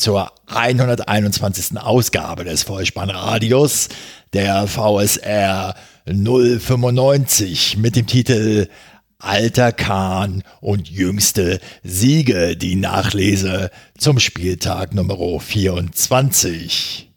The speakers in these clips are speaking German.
zur 121. Ausgabe des Vollspannradios, der VSR 095 mit dem Titel Alter Kahn und jüngste Siege, die Nachlese zum Spieltag Nummer 24.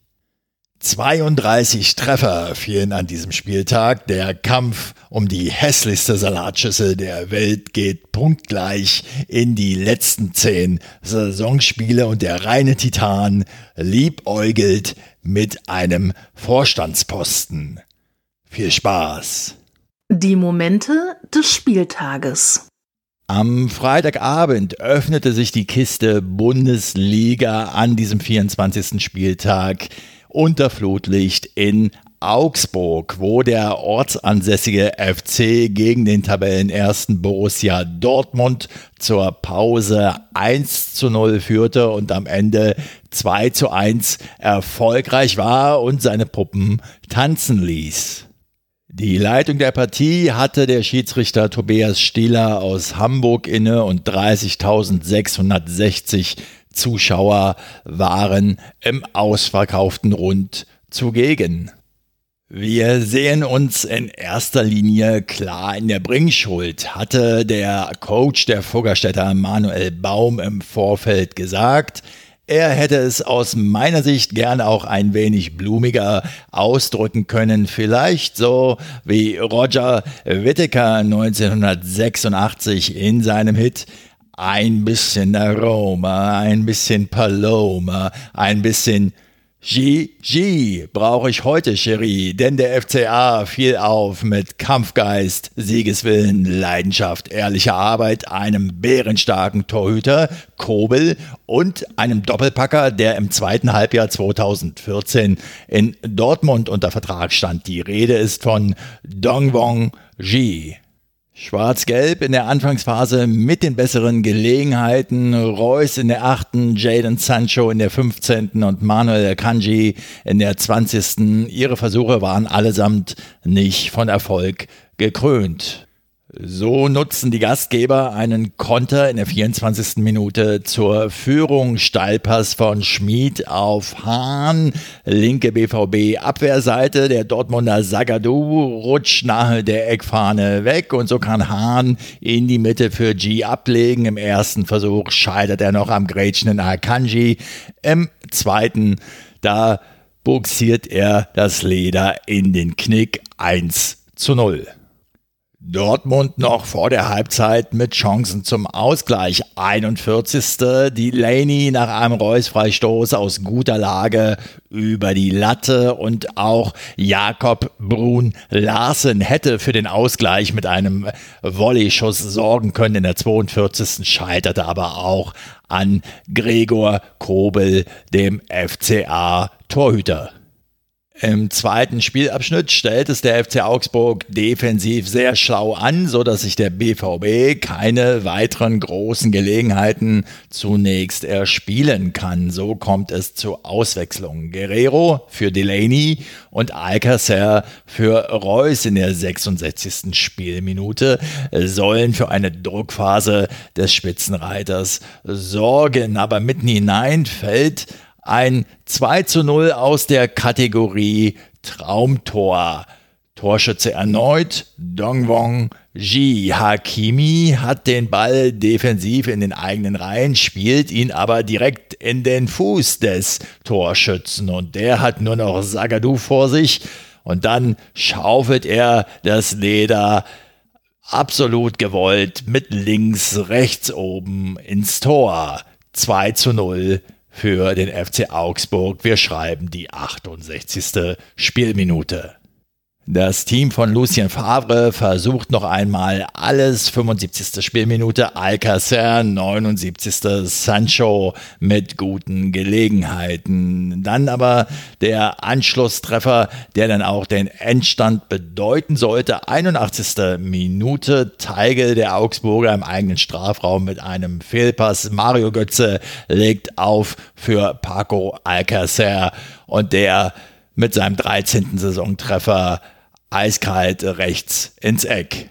32 Treffer fielen an diesem Spieltag. Der Kampf um die hässlichste Salatschüssel der Welt geht punktgleich in die letzten zehn Saisonspiele und der reine Titan liebäugelt mit einem Vorstandsposten. Viel Spaß! Die Momente des Spieltages. Am Freitagabend öffnete sich die Kiste Bundesliga an diesem 24. Spieltag unter Flutlicht in Augsburg, wo der ortsansässige FC gegen den Tabellenersten Borussia Dortmund zur Pause 1 zu 0 führte und am Ende 2 zu 1 erfolgreich war und seine Puppen tanzen ließ. Die Leitung der Partie hatte der Schiedsrichter Tobias Stieler aus Hamburg inne und 30.660 Zuschauer waren im ausverkauften Rund zugegen. Wir sehen uns in erster Linie klar in der Bringschuld, hatte der Coach der Fuggerstädter Manuel Baum im Vorfeld gesagt. Er hätte es aus meiner Sicht gern auch ein wenig blumiger ausdrücken können, vielleicht so wie Roger Whittaker 1986 in seinem Hit ein bisschen Aroma, ein bisschen Paloma, ein bisschen G, brauche ich heute, Cherie, denn der FCA fiel auf mit Kampfgeist, Siegeswillen, Leidenschaft, ehrlicher Arbeit, einem bärenstarken Torhüter, Kobel und einem Doppelpacker, der im zweiten Halbjahr 2014 in Dortmund unter Vertrag stand. Die Rede ist von Dongwong Ji. Schwarz-Gelb in der Anfangsphase mit den besseren Gelegenheiten. Reus in der achten, Jaden Sancho in der 15. und Manuel Kanji in der 20. Ihre Versuche waren allesamt nicht von Erfolg gekrönt. So nutzen die Gastgeber einen Konter in der 24. Minute zur Führung. Steilpass von Schmid auf Hahn. Linke BVB Abwehrseite. Der Dortmunder Sagadu rutscht nahe der Eckfahne weg und so kann Hahn in die Mitte für G ablegen. Im ersten Versuch scheitert er noch am grätschenden Akanji. Im zweiten, da buxiert er das Leder in den Knick 1 zu 0. Dortmund noch vor der Halbzeit mit Chancen zum Ausgleich. 41. Delaney nach einem Reus-Freistoß aus guter Lage über die Latte und auch Jakob Brun Larsen hätte für den Ausgleich mit einem Volley-Schuss sorgen können. In der 42. scheiterte aber auch an Gregor Kobel, dem FCA Torhüter. Im zweiten Spielabschnitt stellt es der FC Augsburg defensiv sehr schlau an, so dass sich der BVB keine weiteren großen Gelegenheiten zunächst erspielen kann. So kommt es zu Auswechslungen. Guerrero für Delaney und Alcacer für Reus in der 66. Spielminute sollen für eine Druckphase des Spitzenreiters sorgen. Aber mitten hinein fällt ein 2 zu 0 aus der Kategorie Traumtor. Torschütze erneut, Dongwong Ji Hakimi hat den Ball defensiv in den eigenen Reihen, spielt ihn aber direkt in den Fuß des Torschützen und der hat nur noch Sagadu vor sich und dann schaufelt er das Leder absolut gewollt mit links, rechts oben ins Tor. 2 zu 0 für den FC Augsburg. Wir schreiben die 68. Spielminute. Das Team von Lucien Favre versucht noch einmal alles. 75. Spielminute Alcacer, 79. Sancho mit guten Gelegenheiten. Dann aber der Anschlusstreffer, der dann auch den Endstand bedeuten sollte. 81. Minute Teigel der Augsburger im eigenen Strafraum mit einem Fehlpass. Mario Götze legt auf für Paco Alcacer und der mit seinem 13. Saisontreffer eiskalt rechts ins Eck.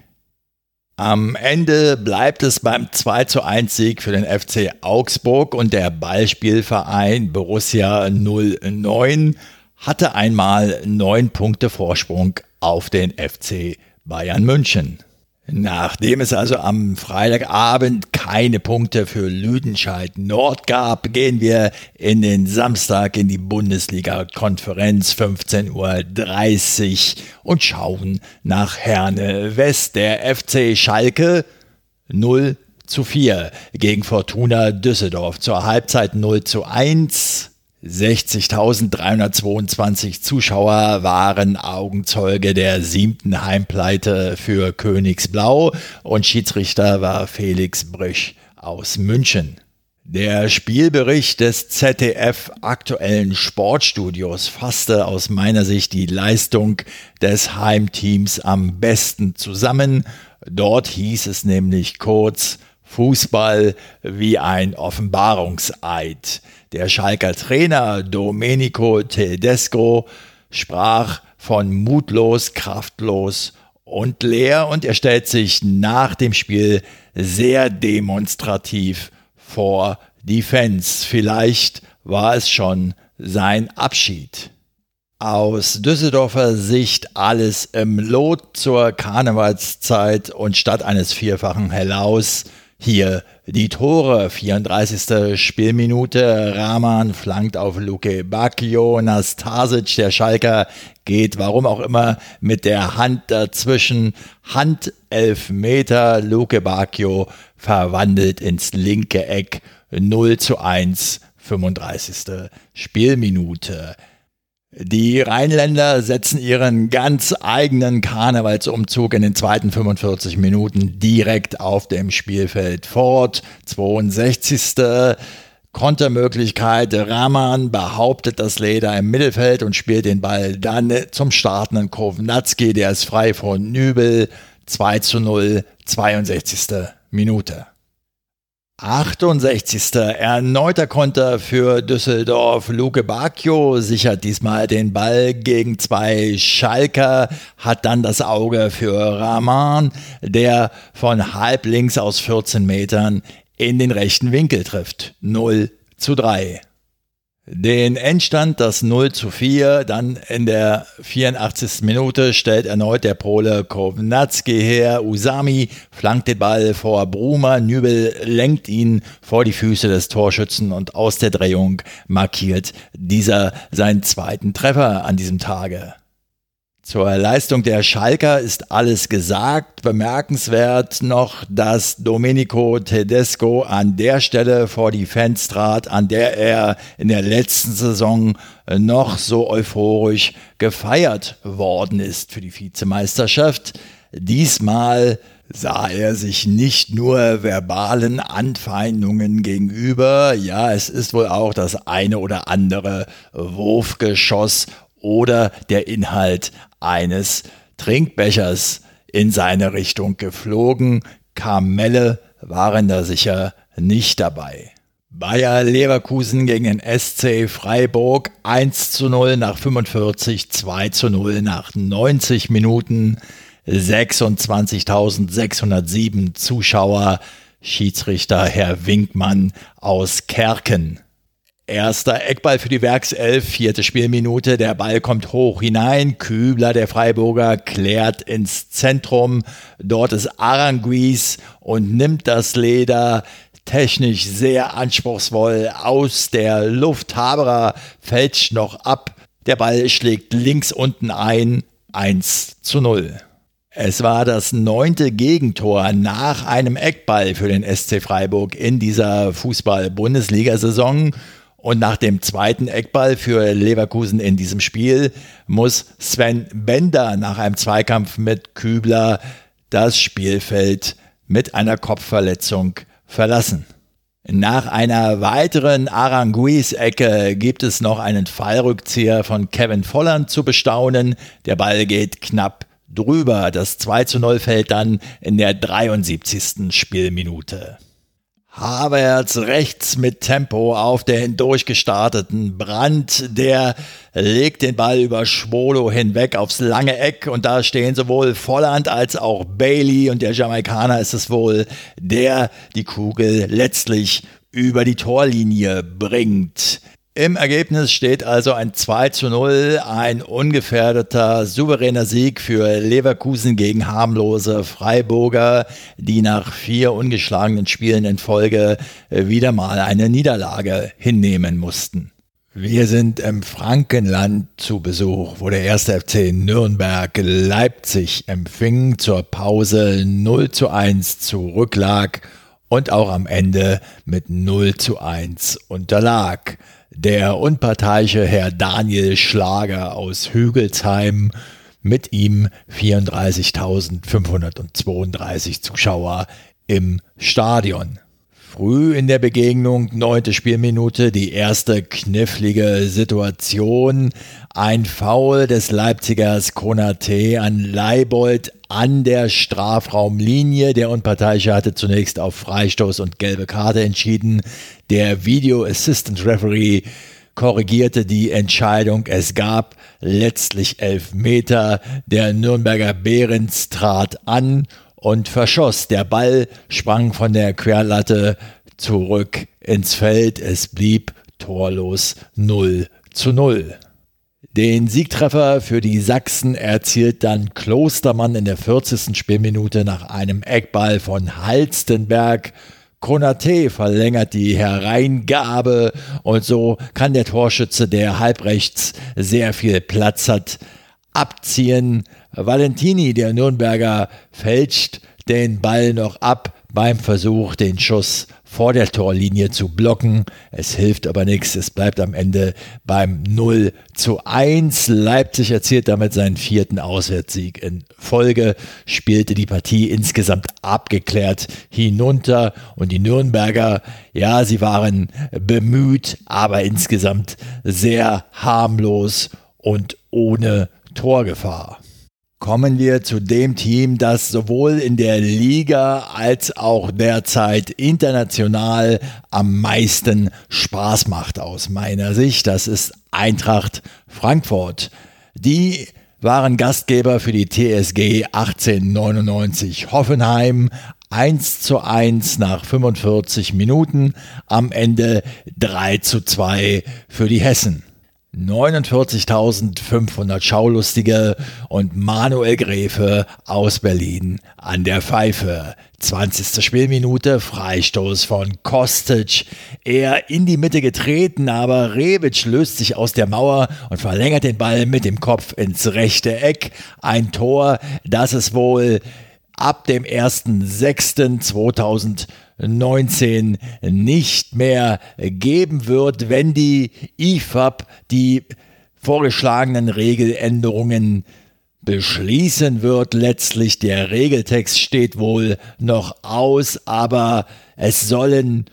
Am Ende bleibt es beim 2 zu 1 Sieg für den FC Augsburg und der Ballspielverein Borussia 09 hatte einmal neun Punkte Vorsprung auf den FC Bayern München. Nachdem es also am Freitagabend keine Punkte für Lüdenscheid Nord gab, gehen wir in den Samstag in die Bundesliga-Konferenz 15.30 Uhr und schauen nach Herne West. Der FC Schalke 0 zu 4 gegen Fortuna Düsseldorf. Zur Halbzeit 0 zu 1. 60.322 Zuschauer waren Augenzeuge der siebten Heimpleite für Königsblau und Schiedsrichter war Felix Brüch aus München. Der Spielbericht des ZDF aktuellen Sportstudios fasste aus meiner Sicht die Leistung des Heimteams am besten zusammen. Dort hieß es nämlich kurz Fußball wie ein Offenbarungseid. Der Schalker Trainer Domenico Tedesco sprach von mutlos, kraftlos und leer und er stellt sich nach dem Spiel sehr demonstrativ vor die Fans. Vielleicht war es schon sein Abschied. Aus Düsseldorfer Sicht alles im Lot zur Karnevalszeit und statt eines vierfachen Hellaus hier die Tore, 34. Spielminute, Rahman flankt auf Luke Bacchio, Nastasic, der Schalker, geht, warum auch immer, mit der Hand dazwischen, Hand Meter, Luke Bacchio verwandelt ins linke Eck, 0 zu 1, 35. Spielminute. Die Rheinländer setzen ihren ganz eigenen Karnevalsumzug in den zweiten 45 Minuten direkt auf dem Spielfeld fort. 62. Kontermöglichkeit. Rahman behauptet das Leder im Mittelfeld und spielt den Ball dann zum startenden Kovnatski. Der ist frei von Nübel. 2 zu 0, 62. Minute. 68. Erneuter Konter für Düsseldorf. Luke Bacchio sichert diesmal den Ball gegen zwei Schalker, hat dann das Auge für Rahman, der von halb links aus 14 Metern in den rechten Winkel trifft. 0 zu 3. Den Endstand, das 0 zu 4, dann in der 84. Minute stellt erneut der Pole Kovnatski her. Usami flankt den Ball vor Brumer. Nübel lenkt ihn vor die Füße des Torschützen und aus der Drehung markiert dieser seinen zweiten Treffer an diesem Tage. Zur Leistung der Schalker ist alles gesagt. Bemerkenswert noch, dass Domenico Tedesco an der Stelle vor die Fans trat, an der er in der letzten Saison noch so euphorisch gefeiert worden ist für die Vizemeisterschaft. Diesmal sah er sich nicht nur verbalen Anfeindungen gegenüber, ja, es ist wohl auch das eine oder andere Wurfgeschoss oder der Inhalt eines Trinkbechers in seine Richtung geflogen. Kamelle waren da sicher nicht dabei. Bayer Leverkusen gegen den SC Freiburg 1 zu 0 nach 45, 2 zu 0 nach 90 Minuten, 26.607 Zuschauer, Schiedsrichter Herr Winkmann aus Kerken. Erster Eckball für die Werkself, vierte Spielminute, der Ball kommt hoch hinein, Kübler, der Freiburger, klärt ins Zentrum, dort ist Aranguiz und nimmt das Leder, technisch sehr anspruchsvoll aus der Luft, Haberer fälscht noch ab, der Ball schlägt links unten ein, 1 zu 0. Es war das neunte Gegentor nach einem Eckball für den SC Freiburg in dieser Fußball-Bundesliga-Saison Und nach dem zweiten Eckball für Leverkusen in diesem Spiel muss Sven Bender nach einem Zweikampf mit Kübler das Spielfeld mit einer Kopfverletzung verlassen. Nach einer weiteren Aranguiz-Ecke gibt es noch einen Fallrückzieher von Kevin Volland zu bestaunen. Der Ball geht knapp drüber. Das 2 zu 0 fällt dann in der 73. Spielminute. Havertz rechts mit Tempo auf den durchgestarteten Brand. Der legt den Ball über Schwolo hinweg aufs lange Eck und da stehen sowohl Volland als auch Bailey und der Jamaikaner ist es wohl, der die Kugel letztlich über die Torlinie bringt. Im Ergebnis steht also ein 2 zu 0, ein ungefährdeter, souveräner Sieg für Leverkusen gegen harmlose Freiburger, die nach vier ungeschlagenen Spielen in Folge wieder mal eine Niederlage hinnehmen mussten. Wir sind im Frankenland zu Besuch, wo der erste FC Nürnberg Leipzig empfing, zur Pause 0 zu 1 zurücklag und auch am Ende mit 0 zu 1 unterlag. Der unparteiische Herr Daniel Schlager aus Hügelsheim, mit ihm 34.532 Zuschauer im Stadion. Früh in der Begegnung, neunte Spielminute, die erste knifflige Situation. Ein Foul des Leipzigers Konate an Leibold an der Strafraumlinie. Der Unparteiische hatte zunächst auf Freistoß und gelbe Karte entschieden. Der Video Assistant Referee korrigierte die Entscheidung. Es gab letztlich elf Meter. Der Nürnberger Behrens trat an und verschoss. Der Ball sprang von der Querlatte zurück ins Feld. Es blieb torlos 0 zu 0. Den Siegtreffer für die Sachsen erzielt dann Klostermann in der 40. Spielminute nach einem Eckball von Halstenberg. Konate verlängert die Hereingabe und so kann der Torschütze, der halbrechts sehr viel Platz hat, abziehen. Valentini, der Nürnberger, fälscht den Ball noch ab beim Versuch, den Schuss vor der Torlinie zu blocken. Es hilft aber nichts. Es bleibt am Ende beim 0 zu 1. Leipzig erzielt damit seinen vierten Auswärtssieg in Folge, spielte die Partie insgesamt abgeklärt hinunter und die Nürnberger, ja, sie waren bemüht, aber insgesamt sehr harmlos und ohne Torgefahr kommen wir zu dem Team, das sowohl in der Liga als auch derzeit international am meisten Spaß macht aus meiner Sicht. Das ist Eintracht Frankfurt. Die waren Gastgeber für die TSG 1899 Hoffenheim. 1 zu 1 nach 45 Minuten, am Ende 3 zu 2 für die Hessen. 49.500 Schaulustige und Manuel Gräfe aus Berlin an der Pfeife. 20. Spielminute, Freistoß von Kostic. Er in die Mitte getreten, aber Rebic löst sich aus der Mauer und verlängert den Ball mit dem Kopf ins rechte Eck. Ein Tor, das es wohl ab dem 1.6.2000 19 nicht mehr geben wird, wenn die IFAB die vorgeschlagenen Regeländerungen beschließen wird. Letztlich der Regeltext steht wohl noch aus, aber es sollen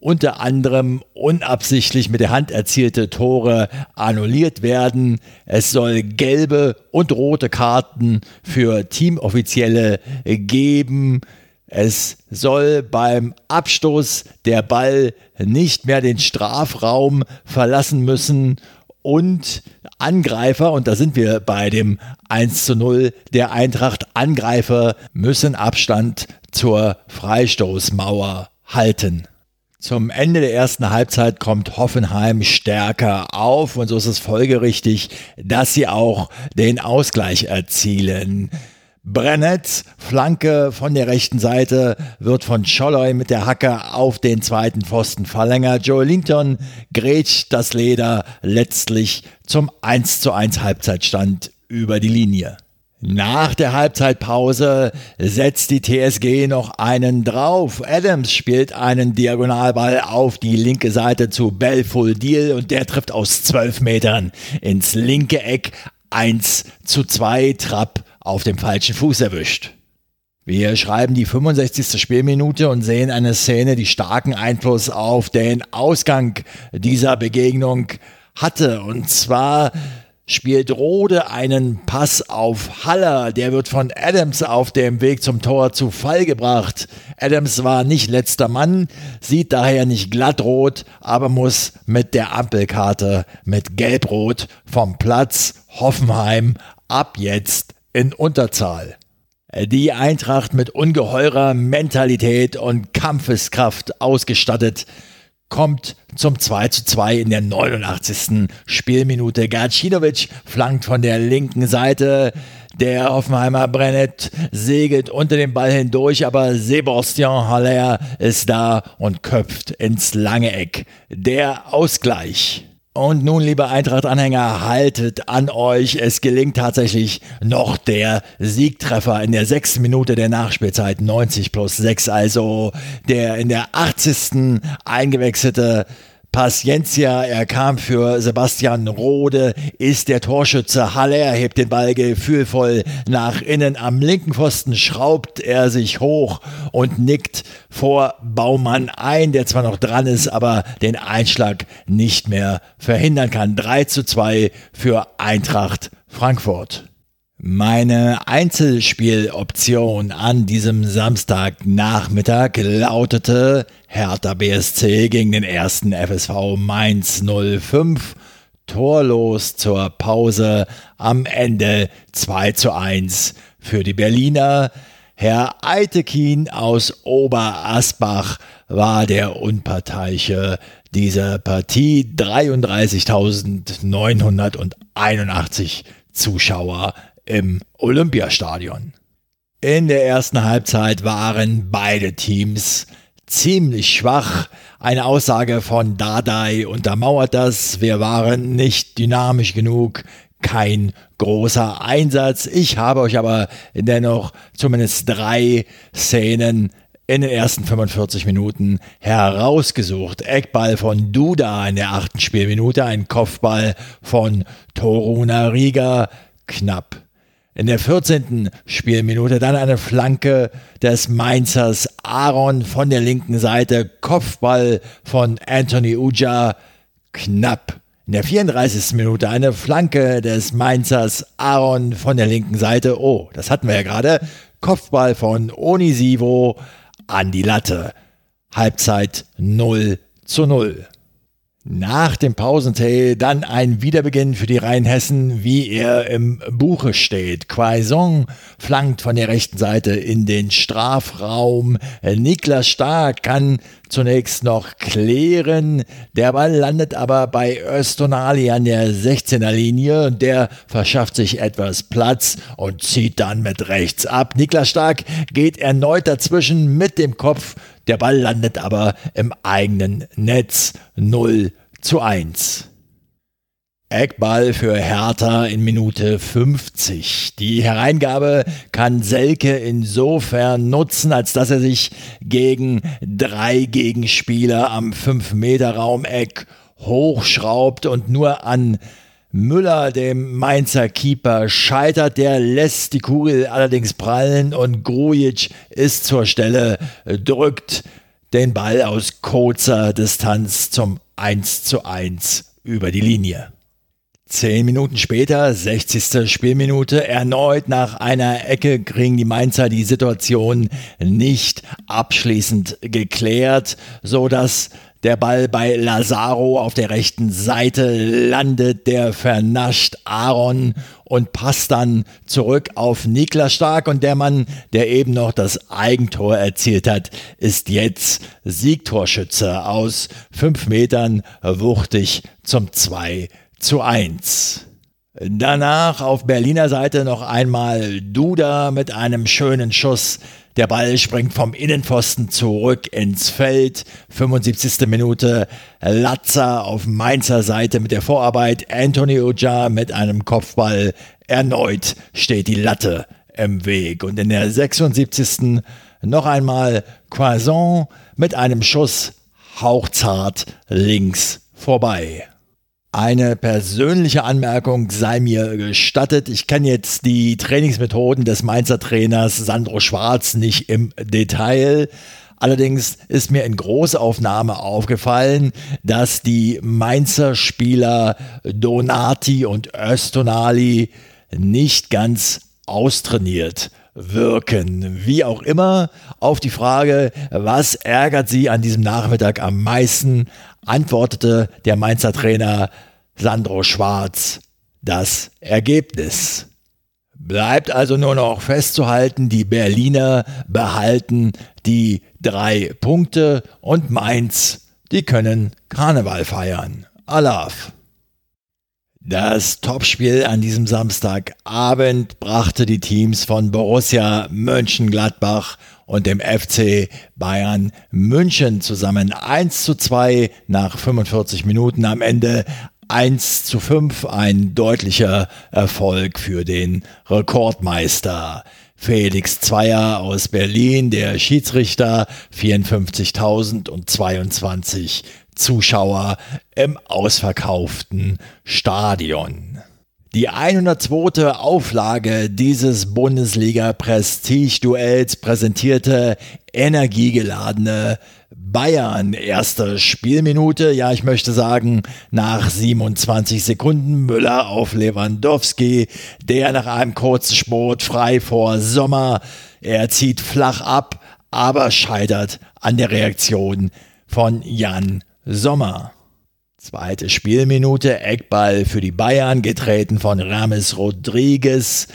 unter anderem unabsichtlich mit der Hand erzielte Tore annulliert werden. Es soll gelbe und rote Karten für Teamoffizielle geben. Es soll beim Abstoß der Ball nicht mehr den Strafraum verlassen müssen und Angreifer, und da sind wir bei dem 1 zu 0 der Eintracht, Angreifer müssen Abstand zur Freistoßmauer halten. Zum Ende der ersten Halbzeit kommt Hoffenheim stärker auf und so ist es folgerichtig, dass sie auch den Ausgleich erzielen. Brennett, Flanke von der rechten Seite, wird von Scholloy mit der Hacke auf den zweiten Pfosten verlängert. Joe Linton grätscht das Leder letztlich zum 1 zu 1 Halbzeitstand über die Linie. Nach der Halbzeitpause setzt die TSG noch einen drauf. Adams spielt einen Diagonalball auf die linke Seite zu Belful Deal und der trifft aus 12 Metern ins linke Eck 1 zu 2 Trapp auf dem falschen Fuß erwischt. Wir schreiben die 65. Spielminute und sehen eine Szene, die starken Einfluss auf den Ausgang dieser Begegnung hatte. Und zwar spielt Rode einen Pass auf Haller. Der wird von Adams auf dem Weg zum Tor zu Fall gebracht. Adams war nicht letzter Mann, sieht daher nicht glattrot, aber muss mit der Ampelkarte mit Gelbrot vom Platz Hoffenheim ab jetzt in Unterzahl. Die Eintracht mit ungeheurer Mentalität und Kampfeskraft ausgestattet kommt zum 2 zu 2 in der 89. Spielminute. Gacinovic flankt von der linken Seite. Der Hoffenheimer Brennet segelt unter dem Ball hindurch, aber Sebastian Haller ist da und köpft ins lange Eck. Der Ausgleich. Und nun, liebe Eintracht-Anhänger, haltet an euch. Es gelingt tatsächlich noch der Siegtreffer in der sechsten Minute der Nachspielzeit 90 plus 6. Also der in der 80. eingewechselte Paciencia, er kam für Sebastian Rode, ist der Torschütze. Haller hebt den Ball gefühlvoll nach innen. Am linken Pfosten schraubt er sich hoch und nickt vor Baumann ein, der zwar noch dran ist, aber den Einschlag nicht mehr verhindern kann. 3 zu 2 für Eintracht Frankfurt. Meine Einzelspieloption an diesem Samstagnachmittag lautete Hertha BSC gegen den ersten FSV Mainz 05. Torlos zur Pause am Ende 2 zu 1 für die Berliner. Herr Eitekin aus Oberasbach war der Unparteiche dieser Partie. 33.981 Zuschauer im Olympiastadion. In der ersten Halbzeit waren beide Teams ziemlich schwach. Eine Aussage von Dardai untermauert das. Wir waren nicht dynamisch genug. Kein großer Einsatz. Ich habe euch aber dennoch zumindest drei Szenen in den ersten 45 Minuten herausgesucht. Eckball von Duda in der achten Spielminute, ein Kopfball von Toruna Riga, knapp in der 14. Spielminute dann eine Flanke des Mainzers Aaron von der linken Seite, Kopfball von Anthony Uja, knapp. In der 34. Minute eine Flanke des Mainzers Aaron von der linken Seite. Oh, das hatten wir ja gerade. Kopfball von Onisivo an die Latte. Halbzeit 0 zu 0. Nach dem Pausentee dann ein Wiederbeginn für die Rheinhessen, wie er im Buche steht. Quaison flankt von der rechten Seite in den Strafraum. Niklas Stark kann zunächst noch klären. Der Ball landet aber bei Östonali an der 16er Linie. Der verschafft sich etwas Platz und zieht dann mit rechts ab. Niklas Stark geht erneut dazwischen mit dem Kopf der Ball landet aber im eigenen Netz 0 zu 1. Eckball für Hertha in Minute 50. Die Hereingabe kann Selke insofern nutzen, als dass er sich gegen drei Gegenspieler am 5-Meter-Raumeck hochschraubt und nur an Müller, dem Mainzer Keeper, scheitert. Der lässt die Kugel allerdings prallen und Grujic ist zur Stelle, drückt den Ball aus kurzer Distanz zum 1 zu 1 über die Linie. Zehn Minuten später, 60. Spielminute, erneut nach einer Ecke kriegen die Mainzer die Situation nicht abschließend geklärt, so dass der Ball bei Lazaro auf der rechten Seite landet, der vernascht Aaron und passt dann zurück auf Niklas Stark und der Mann, der eben noch das Eigentor erzielt hat, ist jetzt Siegtorschütze aus fünf Metern wuchtig zum 2 zu 1. Danach auf Berliner Seite noch einmal Duda mit einem schönen Schuss. Der Ball springt vom Innenpfosten zurück ins Feld. 75. Minute. Latza auf Mainzer Seite mit der Vorarbeit. Anthony Uja mit einem Kopfball erneut steht die Latte im Weg. Und in der 76. noch einmal Croissant mit einem Schuss hauchzart links vorbei. Eine persönliche Anmerkung sei mir gestattet. Ich kenne jetzt die Trainingsmethoden des Mainzer Trainers Sandro Schwarz nicht im Detail. Allerdings ist mir in Großaufnahme aufgefallen, dass die Mainzer Spieler Donati und Östonali nicht ganz austrainiert wirken. Wie auch immer, auf die Frage, was ärgert Sie an diesem Nachmittag am meisten, antwortete der Mainzer Trainer Sandro Schwarz das Ergebnis. Bleibt also nur noch festzuhalten, die Berliner behalten die drei Punkte und Mainz, die können Karneval feiern. Alaf. Das Topspiel an diesem Samstagabend brachte die Teams von Borussia Mönchengladbach und dem FC Bayern München zusammen 1 zu 2 nach 45 Minuten am Ende 1 zu 5 ein deutlicher Erfolg für den Rekordmeister. Felix Zweier aus Berlin, der Schiedsrichter, 54.022 Zuschauer im ausverkauften Stadion. Die 102. Auflage dieses Bundesliga-Prestige-Duells präsentierte energiegeladene Bayern. Erste Spielminute, ja, ich möchte sagen, nach 27 Sekunden Müller auf Lewandowski, der nach einem kurzen Sport frei vor Sommer, er zieht flach ab, aber scheitert an der Reaktion von Jan Sommer. Zweite Spielminute, Eckball für die Bayern, getreten von Rames Rodriguez.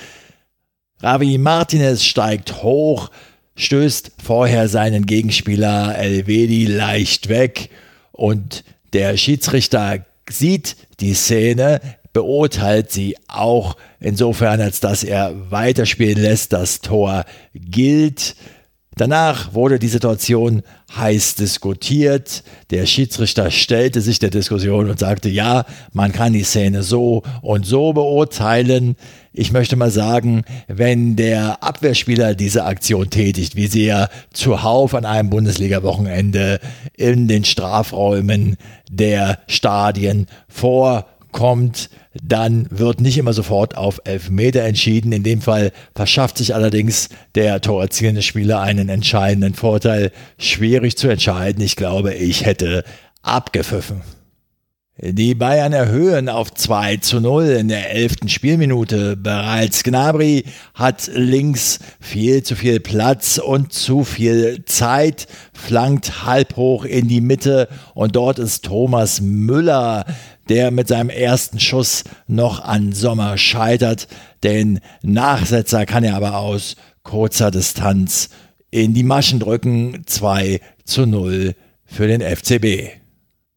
Ravi Martinez steigt hoch, stößt vorher seinen Gegenspieler Elvedi leicht weg und der Schiedsrichter sieht die Szene, beurteilt sie auch insofern, als dass er weiterspielen lässt. Das Tor gilt. Danach wurde die Situation heiß diskutiert. Der Schiedsrichter stellte sich der Diskussion und sagte, ja, man kann die Szene so und so beurteilen. Ich möchte mal sagen, wenn der Abwehrspieler diese Aktion tätigt, wie sie ja zuhauf an einem Bundesliga-Wochenende in den Strafräumen der Stadien vorkommt, dann wird nicht immer sofort auf Elfmeter entschieden. In dem Fall verschafft sich allerdings der torerzielende Spieler einen entscheidenden Vorteil. Schwierig zu entscheiden. Ich glaube, ich hätte abgepfiffen. Die Bayern erhöhen auf 2 zu 0 in der elften Spielminute. Bereits Gnabry hat links viel zu viel Platz und zu viel Zeit, flankt halb hoch in die Mitte und dort ist Thomas Müller, der mit seinem ersten Schuss noch an Sommer scheitert. Den Nachsetzer kann er aber aus kurzer Distanz in die Maschen drücken. 2 zu 0 für den FCB.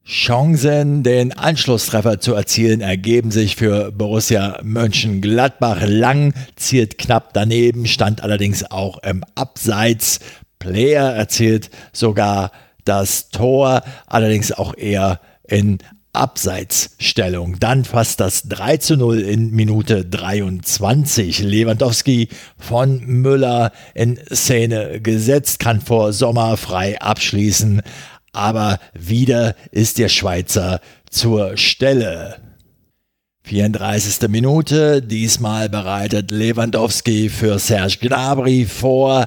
Chancen, den Anschlusstreffer zu erzielen, ergeben sich für Borussia Mönchengladbach. Lang zielt knapp daneben, stand allerdings auch im Abseits. Player erzielt sogar das Tor, allerdings auch eher in Abseitsstellung. Dann fast das 3 zu 0 in Minute 23. Lewandowski von Müller in Szene gesetzt, kann vor Sommer frei abschließen aber wieder ist der Schweizer zur Stelle. 34. Minute, diesmal bereitet Lewandowski für Serge Gnabry vor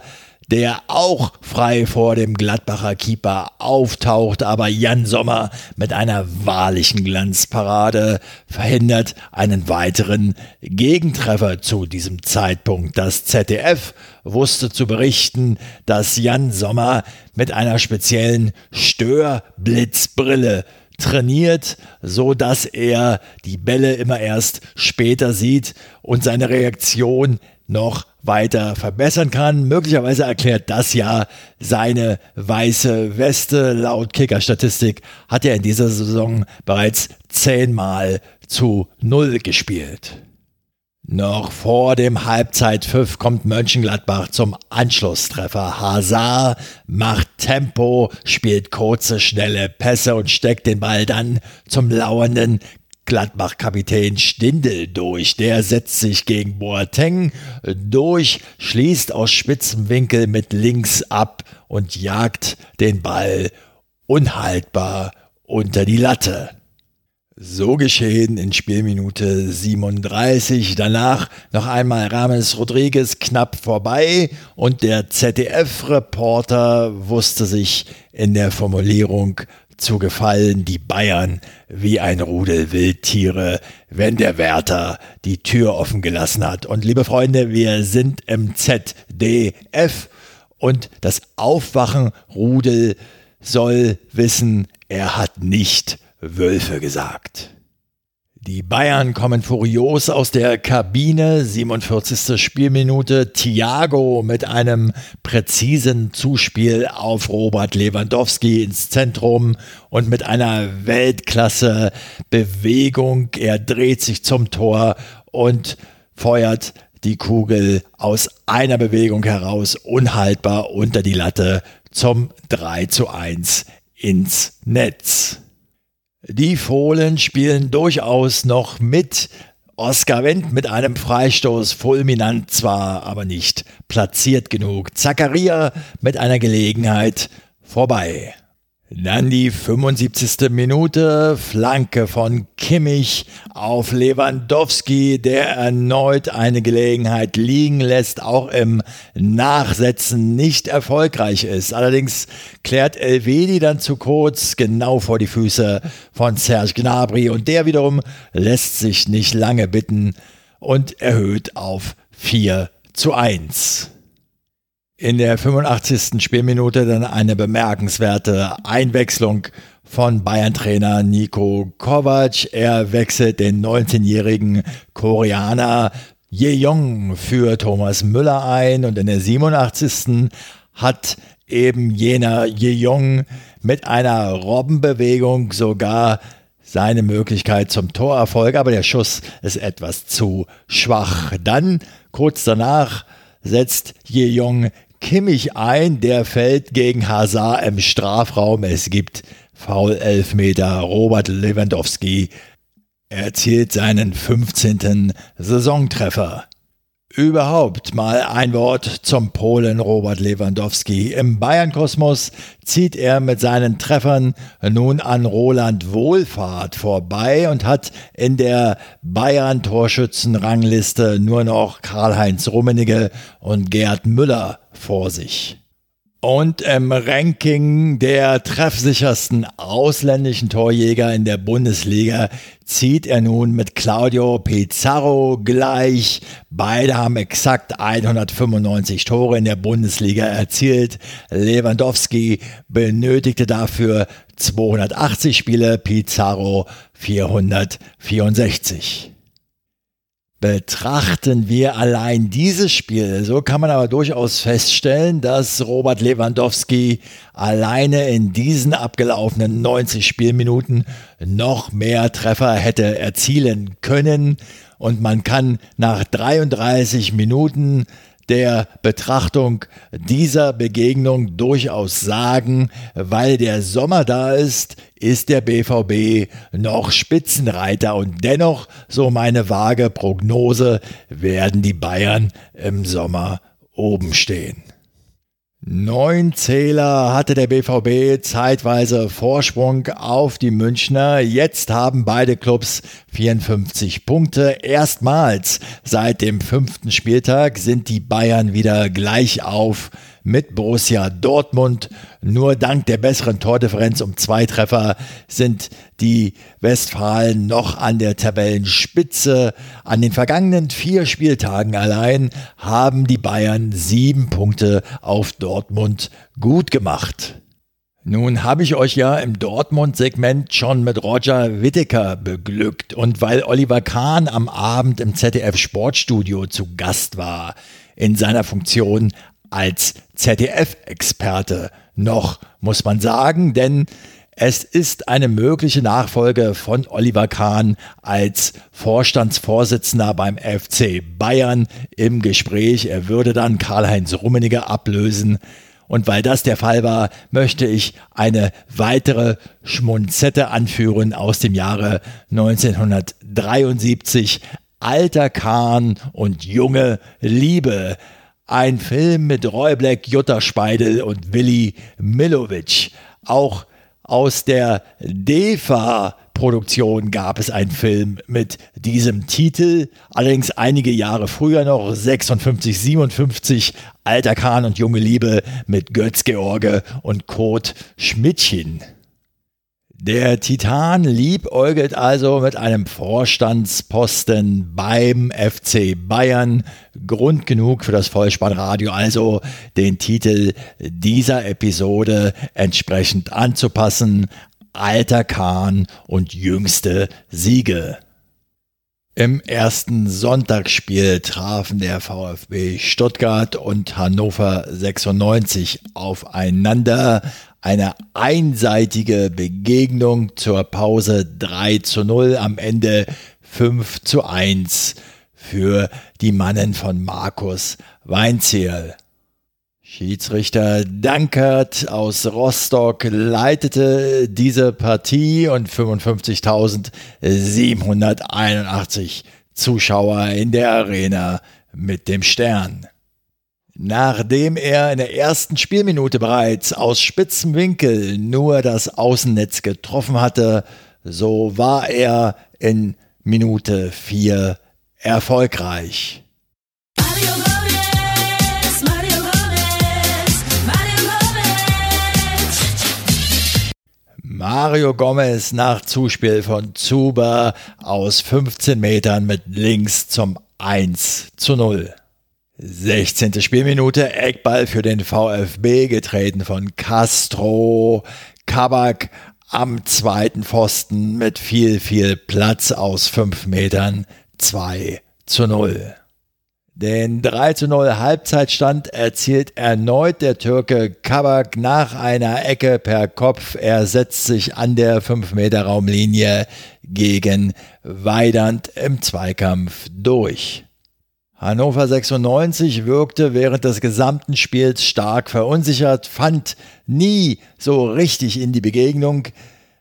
der auch frei vor dem Gladbacher Keeper auftaucht, aber Jan Sommer mit einer wahrlichen Glanzparade verhindert einen weiteren Gegentreffer zu diesem Zeitpunkt. Das ZDF wusste zu berichten, dass Jan Sommer mit einer speziellen Störblitzbrille trainiert, so dass er die Bälle immer erst später sieht und seine Reaktion noch weiter verbessern kann. Möglicherweise erklärt das ja seine weiße Weste. Laut Kicker-Statistik hat er in dieser Saison bereits zehnmal zu Null gespielt. Noch vor dem Halbzeitpfiff kommt Mönchengladbach zum Anschlusstreffer. Hazard macht Tempo, spielt kurze, schnelle Pässe und steckt den Ball dann zum lauernden Gladbach-Kapitän Stindel durch. Der setzt sich gegen Boateng durch, schließt aus spitzem Winkel mit links ab und jagt den Ball unhaltbar unter die Latte. So geschehen in Spielminute 37. Danach noch einmal Rames Rodriguez knapp vorbei und der ZDF-Reporter wusste sich in der Formulierung zu gefallen, die Bayern wie ein Rudel Wildtiere, wenn der Wärter die Tür offen gelassen hat. Und liebe Freunde, wir sind im ZDF und das Aufwachen-Rudel soll wissen, er hat nicht Wölfe gesagt. Die Bayern kommen furios aus der Kabine. 47. Spielminute. Thiago mit einem präzisen Zuspiel auf Robert Lewandowski ins Zentrum und mit einer Weltklasse Bewegung. Er dreht sich zum Tor und feuert die Kugel aus einer Bewegung heraus unhaltbar unter die Latte zum 3 zu 1 ins Netz. Die Fohlen spielen durchaus noch mit. Oskar Wendt mit einem Freistoß, fulminant zwar, aber nicht platziert genug. Zakaria mit einer Gelegenheit vorbei. Dann die 75. Minute, Flanke von Kimmich auf Lewandowski, der erneut eine Gelegenheit liegen lässt, auch im Nachsetzen nicht erfolgreich ist. Allerdings klärt Elvedi dann zu kurz, genau vor die Füße von Serge Gnabry und der wiederum lässt sich nicht lange bitten und erhöht auf 4 zu 1. In der 85. Spielminute dann eine bemerkenswerte Einwechslung von Bayern-Trainer Nico Kovac. Er wechselt den 19-jährigen Koreaner Jong für Thomas Müller ein und in der 87. hat eben jener Jong mit einer Robbenbewegung sogar seine Möglichkeit zum Torerfolg, aber der Schuss ist etwas zu schwach. Dann kurz danach setzt Jong Kimmich ein, der fällt gegen Hazard im Strafraum. Es gibt Foul Elfmeter. Robert Lewandowski erzielt seinen 15. Saisontreffer. Überhaupt mal ein Wort zum Polen Robert Lewandowski. Im Bayern-Kosmos zieht er mit seinen Treffern nun an Roland Wohlfahrt vorbei und hat in der Bayern-Torschützenrangliste nur noch Karl-Heinz Rummenigge und Gerd Müller vor sich. Und im Ranking der treffsichersten ausländischen Torjäger in der Bundesliga zieht er nun mit Claudio Pizarro gleich. Beide haben exakt 195 Tore in der Bundesliga erzielt. Lewandowski benötigte dafür 280 Spiele, Pizarro 464. Betrachten wir allein dieses Spiel, so kann man aber durchaus feststellen, dass Robert Lewandowski alleine in diesen abgelaufenen 90 Spielminuten noch mehr Treffer hätte erzielen können. Und man kann nach 33 Minuten der Betrachtung dieser Begegnung durchaus sagen, weil der Sommer da ist, ist der BVB noch Spitzenreiter und dennoch, so meine vage Prognose, werden die Bayern im Sommer oben stehen. Neun Zähler hatte der BVB zeitweise Vorsprung auf die Münchner. Jetzt haben beide Clubs 54 Punkte. Erstmals seit dem fünften Spieltag sind die Bayern wieder gleich auf mit Borussia Dortmund. Nur dank der besseren Tordifferenz um zwei Treffer sind die Westfalen noch an der Tabellenspitze. An den vergangenen vier Spieltagen allein haben die Bayern sieben Punkte auf Dortmund gut gemacht. Nun habe ich euch ja im Dortmund-Segment schon mit Roger Whittaker beglückt und weil Oliver Kahn am Abend im ZDF Sportstudio zu Gast war, in seiner Funktion als ZDF-Experte noch, muss man sagen, denn es ist eine mögliche Nachfolge von Oliver Kahn als Vorstandsvorsitzender beim FC Bayern im Gespräch. Er würde dann Karl-Heinz Rummenigge ablösen. Und weil das der Fall war, möchte ich eine weitere Schmunzette anführen aus dem Jahre 1973. Alter Kahn und junge Liebe. Ein Film mit Roy Black, Jutta Speidel und Willi Milovic. Auch aus der DEFA Produktion gab es einen Film mit diesem Titel, allerdings einige Jahre früher noch, 56, 57, Alter Kahn und junge Liebe mit Götz George und Kurt Schmidtchen. Der Titan liebäugelt also mit einem Vorstandsposten beim FC Bayern. Grund genug für das Vollspannradio, also den Titel dieser Episode entsprechend anzupassen. Alter Kahn und jüngste Siege. Im ersten Sonntagsspiel trafen der VfB Stuttgart und Hannover 96 aufeinander. Eine einseitige Begegnung zur Pause 3 zu 0, am Ende 5 zu 1 für die Mannen von Markus Weinzierl. Schiedsrichter Dankert aus Rostock leitete diese Partie und 55.781 Zuschauer in der Arena mit dem Stern. Nachdem er in der ersten Spielminute bereits aus spitzem Winkel nur das Außennetz getroffen hatte, so war er in Minute 4 erfolgreich. Mario Gomez nach Zuspiel von Zuber aus 15 Metern mit links zum 1 zu 0. 16. Spielminute, Eckball für den VfB, getreten von Castro. Kabak am zweiten Pfosten mit viel, viel Platz aus 5 Metern 2 zu 0. Den 3 zu 0 Halbzeitstand erzielt erneut der Türke Kabak nach einer Ecke per Kopf. Er setzt sich an der 5-Meter-Raumlinie gegen Weidand im Zweikampf durch. Hannover 96 wirkte während des gesamten Spiels stark verunsichert, fand nie so richtig in die Begegnung,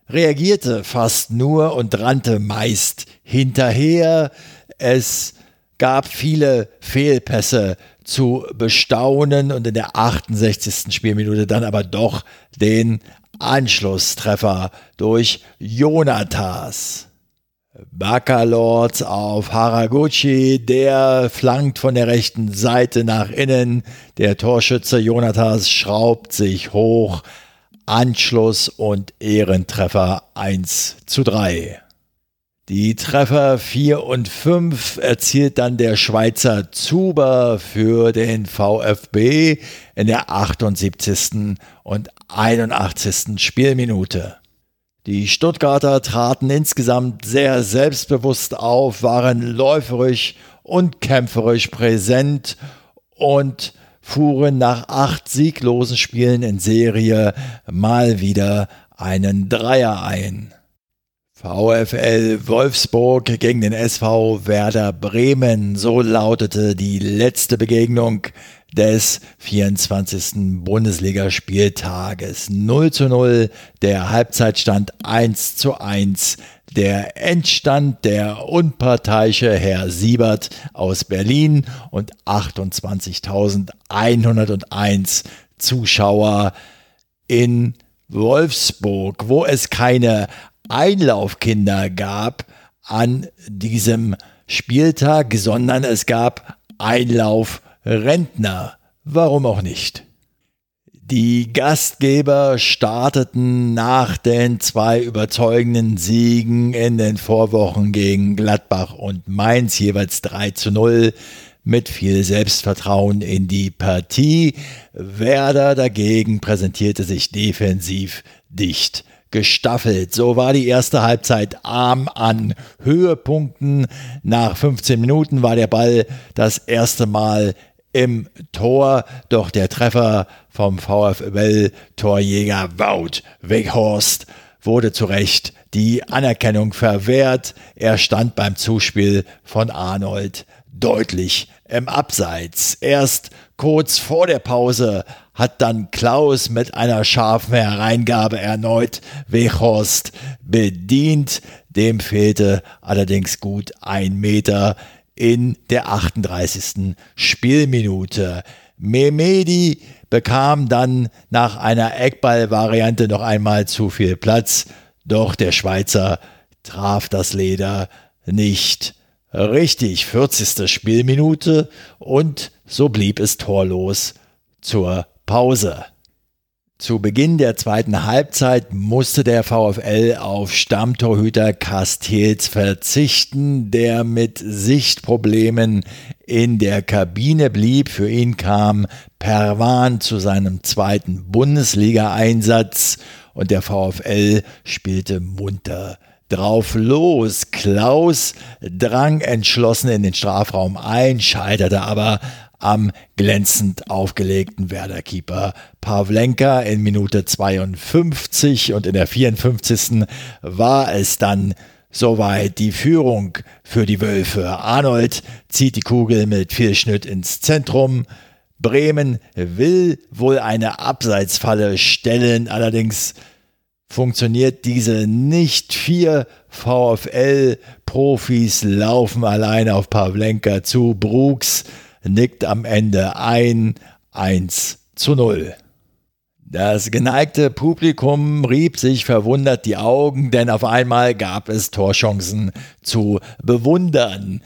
reagierte fast nur und rannte meist hinterher. Es gab viele Fehlpässe zu bestaunen und in der 68. Spielminute dann aber doch den Anschlusstreffer durch Jonatas. Baccalords auf Haraguchi, der flankt von der rechten Seite nach innen. Der Torschütze Jonatas schraubt sich hoch. Anschluss und Ehrentreffer 1 zu 3. Die Treffer 4 und 5 erzielt dann der Schweizer Zuber für den VfB in der 78. und 81. Spielminute. Die Stuttgarter traten insgesamt sehr selbstbewusst auf, waren läuferisch und kämpferisch präsent und fuhren nach acht sieglosen Spielen in Serie mal wieder einen Dreier ein. VfL Wolfsburg gegen den SV Werder Bremen. So lautete die letzte Begegnung des 24. Bundesligaspieltages. 0 zu 0, der Halbzeitstand 1 zu 1. Der Endstand der unparteiische Herr Siebert aus Berlin und 28.101 Zuschauer in Wolfsburg, wo es keine Einlaufkinder gab an diesem Spieltag, sondern es gab Einlaufrentner. Warum auch nicht? Die Gastgeber starteten nach den zwei überzeugenden Siegen in den Vorwochen gegen Gladbach und Mainz jeweils 3 zu 0 mit viel Selbstvertrauen in die Partie. Werder dagegen präsentierte sich defensiv dicht gestaffelt. So war die erste Halbzeit arm an Höhepunkten. Nach 15 Minuten war der Ball das erste Mal im Tor, doch der Treffer vom VfL-Torjäger Wout Weghorst wurde zu Recht die Anerkennung verwehrt. Er stand beim Zuspiel von Arnold deutlich im Abseits. Erst kurz vor der Pause hat dann Klaus mit einer scharfen Hereingabe erneut Wechhorst bedient. Dem fehlte allerdings gut ein Meter in der 38. Spielminute. Memedi bekam dann nach einer Eckball-Variante noch einmal zu viel Platz, doch der Schweizer traf das Leder nicht richtig. 40. Spielminute und so blieb es torlos zur Pause. Zu Beginn der zweiten Halbzeit musste der VfL auf Stammtorhüter Castells verzichten, der mit Sichtproblemen in der Kabine blieb. Für ihn kam Perwan zu seinem zweiten Bundesliga-Einsatz und der VfL spielte munter drauf los. Klaus drang entschlossen in den Strafraum ein, scheiterte aber am glänzend aufgelegten Werder-Keeper Pavlenka in Minute 52 und in der 54. war es dann soweit die Führung für die Wölfe. Arnold zieht die Kugel mit viel Schnitt ins Zentrum. Bremen will wohl eine Abseitsfalle stellen, allerdings funktioniert diese nicht. Vier VfL-Profis laufen allein auf Pavlenka zu. Brooks nickt am Ende ein 1 zu 0. Das geneigte Publikum rieb sich verwundert die Augen, denn auf einmal gab es Torchancen zu bewundern.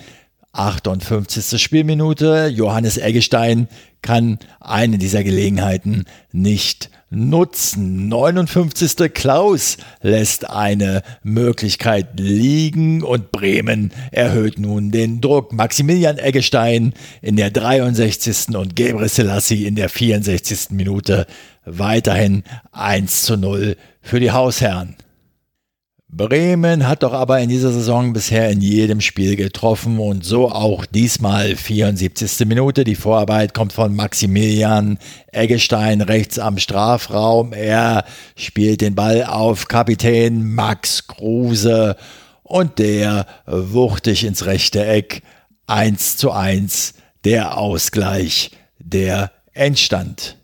58. Spielminute, Johannes Eggestein kann eine dieser Gelegenheiten nicht nutzen. 59. Klaus lässt eine Möglichkeit liegen und Bremen erhöht nun den Druck. Maximilian Eggestein in der 63. und Gebre Selassie in der 64. Minute weiterhin 1 zu 0 für die Hausherren. Bremen hat doch aber in dieser Saison bisher in jedem Spiel getroffen und so auch diesmal 74. Minute. Die Vorarbeit kommt von Maximilian Eggestein rechts am Strafraum. Er spielt den Ball auf Kapitän Max Kruse und der wuchtig ins rechte Eck. 1 zu 1 der Ausgleich, der Endstand.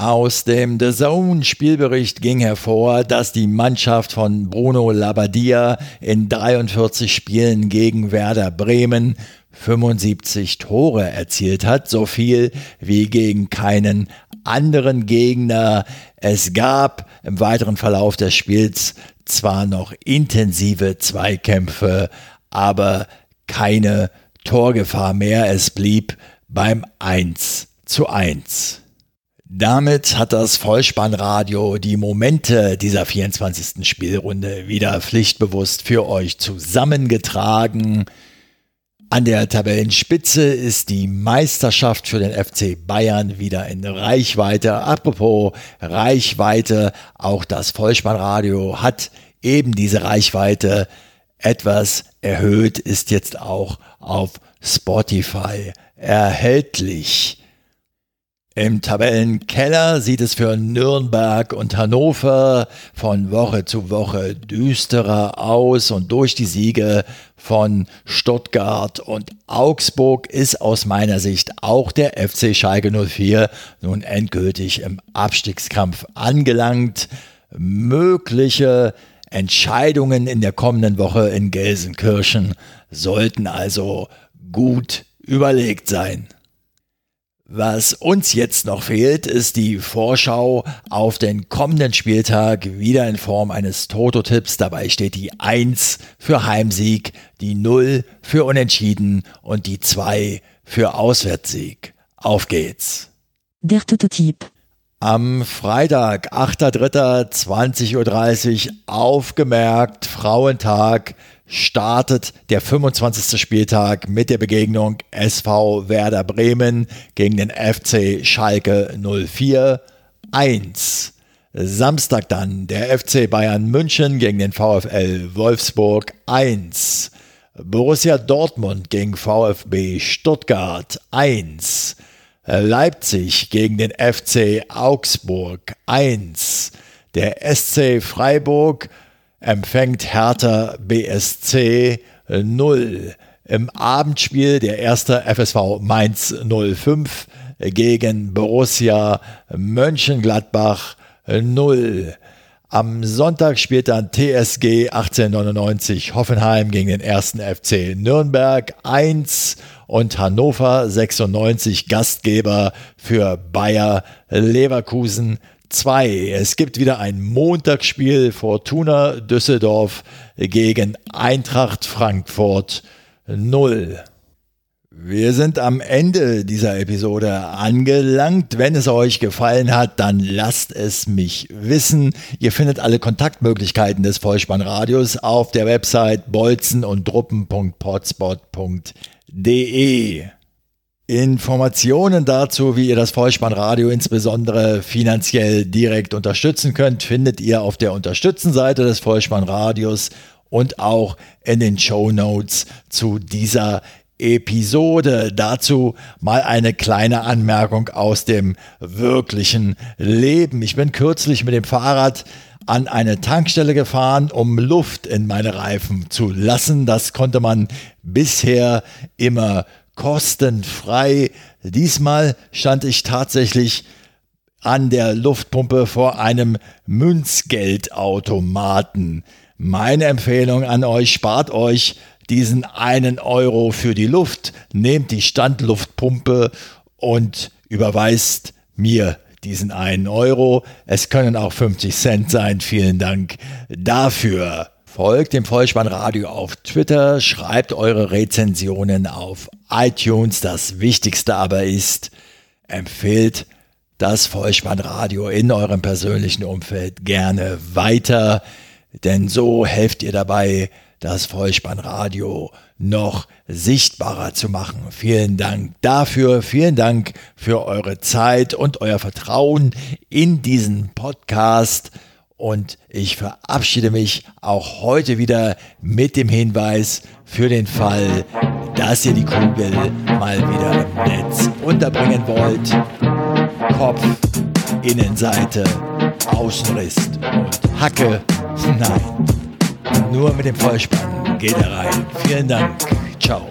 Aus dem The Zone Spielbericht ging hervor, dass die Mannschaft von Bruno Labbadia in 43 Spielen gegen Werder Bremen 75 Tore erzielt hat, so viel wie gegen keinen anderen Gegner. Es gab im weiteren Verlauf des Spiels zwar noch intensive Zweikämpfe, aber keine Torgefahr mehr. Es blieb beim 1 zu 1. Damit hat das Vollspannradio die Momente dieser 24. Spielrunde wieder pflichtbewusst für euch zusammengetragen. An der Tabellenspitze ist die Meisterschaft für den FC Bayern wieder in Reichweite. Apropos Reichweite, auch das Vollspannradio hat eben diese Reichweite etwas erhöht, ist jetzt auch auf Spotify erhältlich. Im Tabellenkeller sieht es für Nürnberg und Hannover von Woche zu Woche düsterer aus und durch die Siege von Stuttgart und Augsburg ist aus meiner Sicht auch der FC Schalke 04 nun endgültig im Abstiegskampf angelangt. Mögliche Entscheidungen in der kommenden Woche in Gelsenkirchen sollten also gut überlegt sein. Was uns jetzt noch fehlt, ist die Vorschau auf den kommenden Spieltag, wieder in Form eines Toto-Tipps. Dabei steht die 1 für Heimsieg, die 0 für Unentschieden und die 2 für Auswärtssieg. Auf geht's. Der Toto-Tipp. Am Freitag, 8.3.20.30 Uhr, aufgemerkt, Frauentag, startet der 25. Spieltag mit der Begegnung SV Werder Bremen gegen den FC Schalke 04 1. Samstag dann der FC Bayern München gegen den VfL Wolfsburg 1. Borussia Dortmund gegen VfB Stuttgart 1. Leipzig gegen den FC Augsburg 1. Der SC Freiburg empfängt Hertha BSC 0. Im Abendspiel der erste FSV Mainz 05 gegen Borussia Mönchengladbach 0. Am Sonntag spielt dann TSG 1899 Hoffenheim gegen den ersten FC Nürnberg 1 und Hannover 96 Gastgeber für Bayer Leverkusen 2. Es gibt wieder ein Montagsspiel Fortuna Düsseldorf gegen Eintracht Frankfurt 0. Wir sind am Ende dieser Episode angelangt. Wenn es euch gefallen hat, dann lasst es mich wissen. Ihr findet alle Kontaktmöglichkeiten des Vollspannradios auf der Website bolzenunddruppen.potspot.de. Informationen dazu, wie ihr das Vollspannradio insbesondere finanziell direkt unterstützen könnt, findet ihr auf der Unterstützenseite des Vollspannradios und auch in den Show Notes zu dieser Episode. Dazu mal eine kleine Anmerkung aus dem wirklichen Leben. Ich bin kürzlich mit dem Fahrrad an eine Tankstelle gefahren, um Luft in meine Reifen zu lassen. Das konnte man bisher immer kostenfrei. Diesmal stand ich tatsächlich an der Luftpumpe vor einem Münzgeldautomaten. Meine Empfehlung an euch, spart euch diesen einen Euro für die Luft, nehmt die Standluftpumpe und überweist mir diesen einen Euro. Es können auch 50 Cent sein. Vielen Dank dafür. Folgt dem Vollspannradio auf Twitter, schreibt eure Rezensionen auf iTunes. Das Wichtigste aber ist, empfehlt das Vollspannradio in eurem persönlichen Umfeld gerne weiter, denn so helft ihr dabei, das Vollspannradio noch sichtbarer zu machen. Vielen Dank dafür, vielen Dank für eure Zeit und euer Vertrauen in diesen Podcast. Und ich verabschiede mich auch heute wieder mit dem Hinweis für den Fall, dass ihr die Kugel mal wieder im Netz unterbringen wollt. Kopf, Innenseite, Außenriss und Hacke. Nein. Nur mit dem Vollspann geht er rein. Vielen Dank. Ciao.